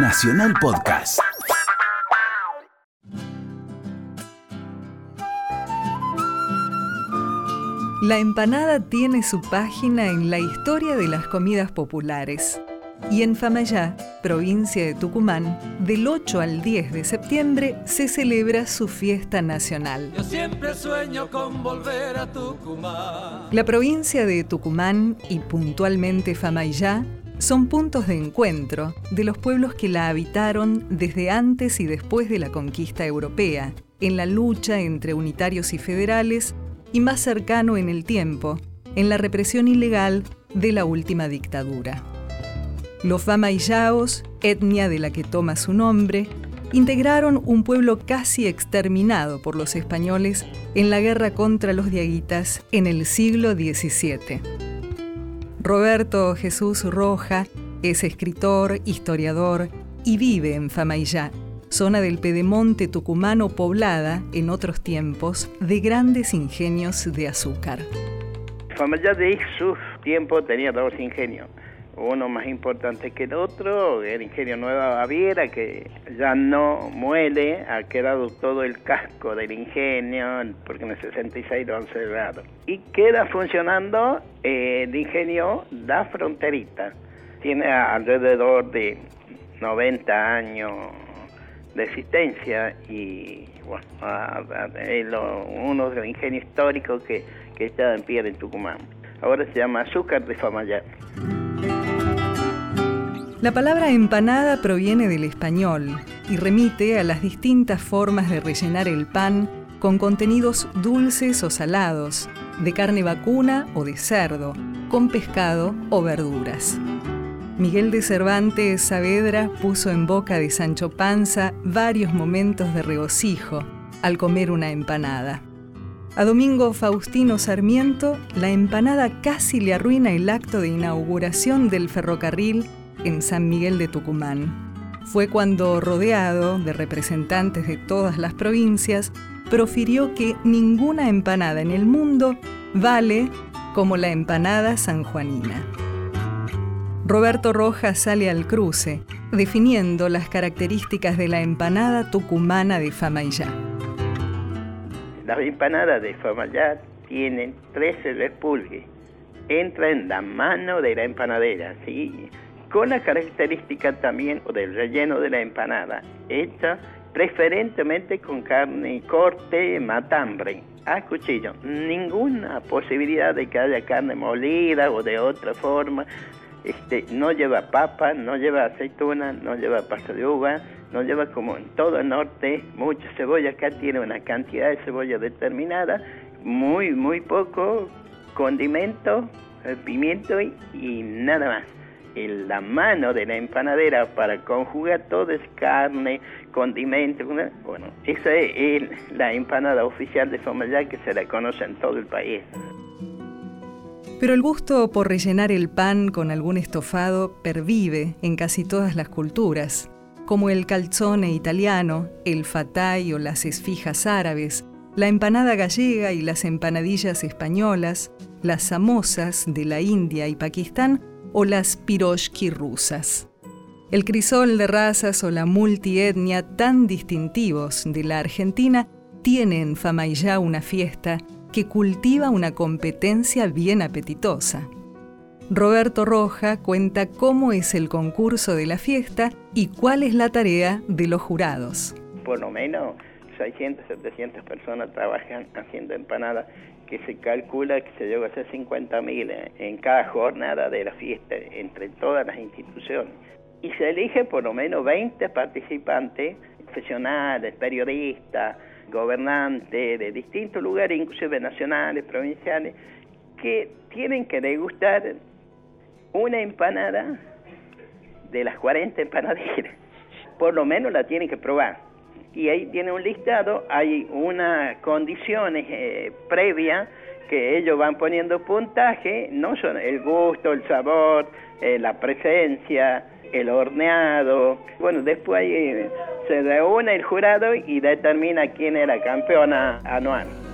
Nacional Podcast. La empanada tiene su página en la historia de las comidas populares. Y en Famayá, provincia de Tucumán, del 8 al 10 de septiembre se celebra su fiesta nacional. Yo siempre sueño con volver a Tucumán. La provincia de Tucumán y puntualmente Famayá son puntos de encuentro de los pueblos que la habitaron desde antes y después de la conquista europea, en la lucha entre unitarios y federales y más cercano en el tiempo, en la represión ilegal de la última dictadura. Los Famaillaos, etnia de la que toma su nombre, integraron un pueblo casi exterminado por los españoles en la guerra contra los diaguitas en el siglo XVII. Roberto Jesús Roja es escritor, historiador y vive en Famaillá, zona del Pedemonte tucumano poblada, en otros tiempos, de grandes ingenios de azúcar. Famaillá de su tiempo tenía dos ingenios, uno más importante que el otro, el ingenio Nueva Baviera, que ya no muele, ha quedado todo el casco del ingenio, porque en el 66 lo han cerrado. Y queda funcionando eh, el ingenio La Fronterita. Tiene alrededor de 90 años de existencia y bueno, es uno de los ingenios históricos que, que está en pie en Tucumán. Ahora se llama Azúcar de Famayá. La palabra empanada proviene del español y remite a las distintas formas de rellenar el pan con contenidos dulces o salados, de carne vacuna o de cerdo, con pescado o verduras. Miguel de Cervantes Saavedra puso en boca de Sancho Panza varios momentos de regocijo al comer una empanada. A Domingo Faustino Sarmiento, la empanada casi le arruina el acto de inauguración del ferrocarril en San Miguel de Tucumán. Fue cuando, rodeado de representantes de todas las provincias, profirió que ninguna empanada en el mundo vale como la empanada sanjuanina. Roberto Rojas sale al cruce, definiendo las características de la empanada tucumana de Famayá. Las empanadas de Famayá tienen 13 repulgues. Entra en la mano de la empanadera, ¿sí? Con la característica también del relleno de la empanada, hecha preferentemente con carne corte matambre a cuchillo. Ninguna posibilidad de que haya carne molida o de otra forma. Este, no lleva papa, no lleva aceituna, no lleva pasta de uva, no lleva como en todo el norte mucha cebolla. Acá tiene una cantidad de cebolla determinada, muy, muy poco condimento, eh, pimiento y nada más. En la mano de la empanadera para conjugar todo es carne, condimento. Bueno, esa es la empanada oficial de Somayá que se la conoce en todo el país. Pero el gusto por rellenar el pan con algún estofado pervive en casi todas las culturas, como el calzone italiano, el fatay o las esfijas árabes, la empanada gallega y las empanadillas españolas, las samosas de la India y Pakistán o las piroshki rusas. El crisol de razas o la multietnia tan distintivos de la Argentina tienen en Famayá una fiesta que cultiva una competencia bien apetitosa. Roberto Roja cuenta cómo es el concurso de la fiesta y cuál es la tarea de los jurados. Por lo menos 600, 700 personas trabajan haciendo empanadas, que se calcula que se llega a hacer 50.000 en cada jornada de la fiesta entre todas las instituciones. Y se elige por lo menos 20 participantes, profesionales, periodistas, gobernantes de distintos lugares, inclusive nacionales, provinciales, que tienen que degustar una empanada de las 40 empanaderas. Por lo menos la tienen que probar. Y ahí tiene un listado, hay unas condiciones eh, previas que ellos van poniendo puntaje, no son el gusto, el sabor, eh, la presencia, el horneado. Bueno, después eh, se reúne el jurado y determina quién era campeona anual.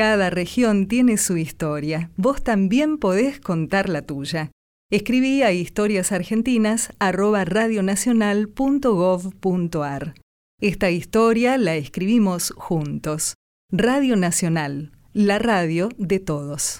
Cada región tiene su historia. Vos también podés contar la tuya. Escribí a historiasargentinas@radionacional.gov.ar. Esta historia la escribimos juntos. Radio Nacional, la radio de todos.